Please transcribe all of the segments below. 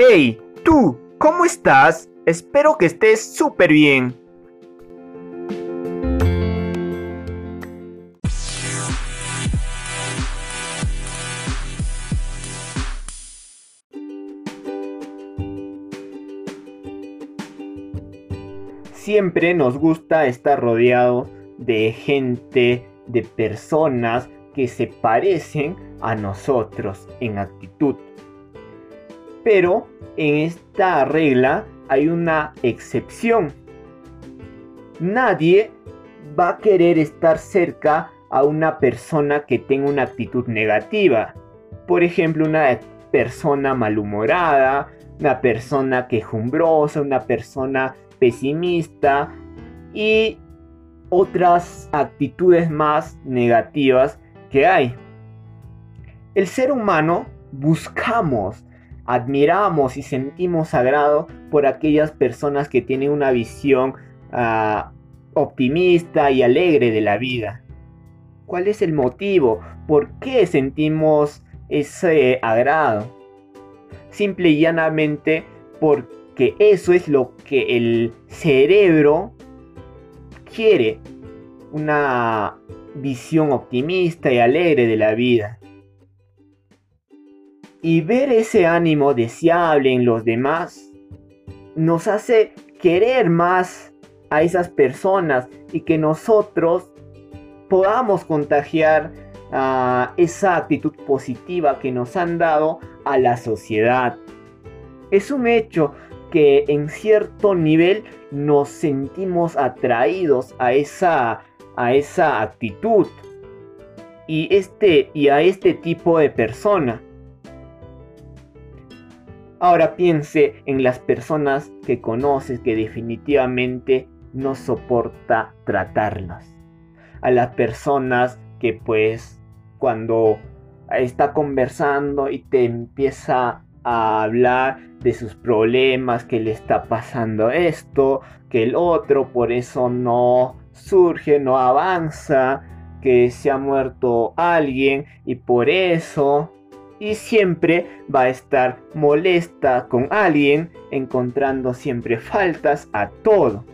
Hey, tú, ¿cómo estás? Espero que estés súper bien. Siempre nos gusta estar rodeados de gente, de personas que se parecen a nosotros en actitud. Pero en esta regla hay una excepción. Nadie va a querer estar cerca a una persona que tenga una actitud negativa. Por ejemplo, una persona malhumorada, una persona quejumbrosa, una persona pesimista y otras actitudes más negativas que hay. El ser humano buscamos, admiramos y sentimos agrado por aquellas personas que tienen una visión ah, optimista y alegre de la vida. ¿Cuál es el motivo? ¿Por qué sentimos ese agrado? Simple y llanamente porque eso es lo que el cerebro quiere. Una visión optimista y alegre de la vida. Y ver ese ánimo deseable en los demás nos hace querer más a esas personas y que nosotros podamos contagiar a esa actitud positiva que nos han dado a la sociedad. Es un hecho que en cierto nivel nos sentimos atraídos a esa a esa actitud y, este, y a este tipo de persona. Ahora piense en las personas que conoces que definitivamente no soporta tratarlas. A las personas que pues cuando está conversando y te empieza a hablar de sus problemas, que le está pasando esto, que el otro, por eso no surge, no avanza, que se ha muerto alguien y por eso y siempre va a estar molesta con alguien, encontrando siempre faltas a todo.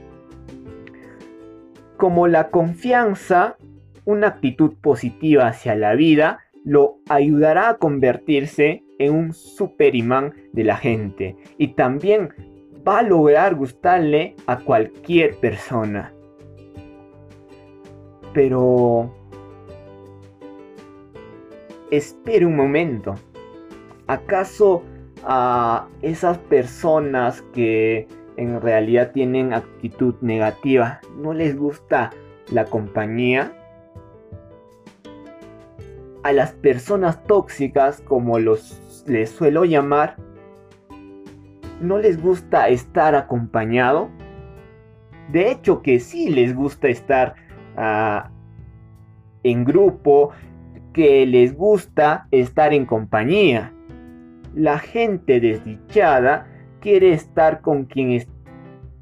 Como la confianza, una actitud positiva hacia la vida, lo ayudará a convertirse en un super imán de la gente y también va a lograr gustarle a cualquier persona. Pero... Espere un momento. ¿Acaso a esas personas que en realidad tienen actitud negativa no les gusta la compañía? A las personas tóxicas, como los les suelo llamar, no les gusta estar acompañado. De hecho que sí les gusta estar en grupo, que les gusta estar en compañía. La gente desdichada quiere estar con quienes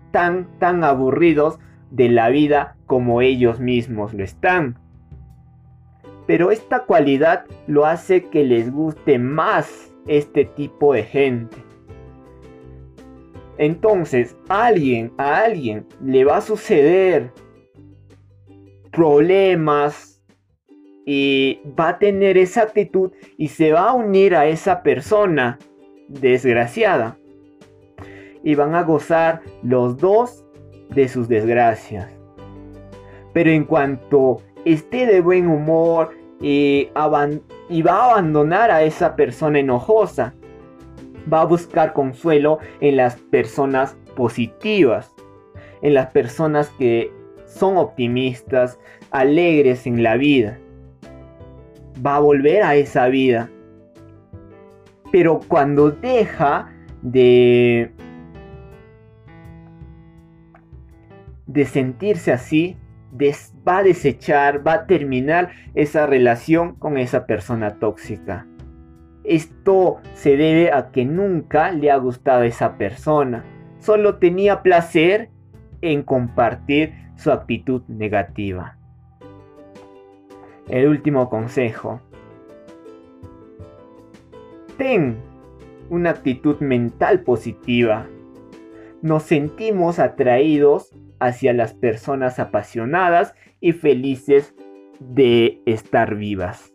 están tan aburridos de la vida como ellos mismos lo están. Pero esta cualidad lo hace que les guste más este tipo de gente. Entonces, a alguien, a alguien le va a suceder problemas y va a tener esa actitud y se va a unir a esa persona desgraciada. Y van a gozar los dos de sus desgracias. Pero en cuanto esté de buen humor y, va a abandonar a esa persona enojosa, va a buscar consuelo en las personas positivas, en las personas que son optimistas, alegres en la vida. Va a volver a esa vida. Pero cuando deja de de sentirse así, va a desechar, va a terminar esa relación con esa persona tóxica. Esto se debe a que nunca le ha gustado esa persona. Solo tenía placer en compartir su actitud negativa. El último consejo. Ten una actitud mental positiva. Nos sentimos atraídos hacia las personas apasionadas y felices de estar vivas.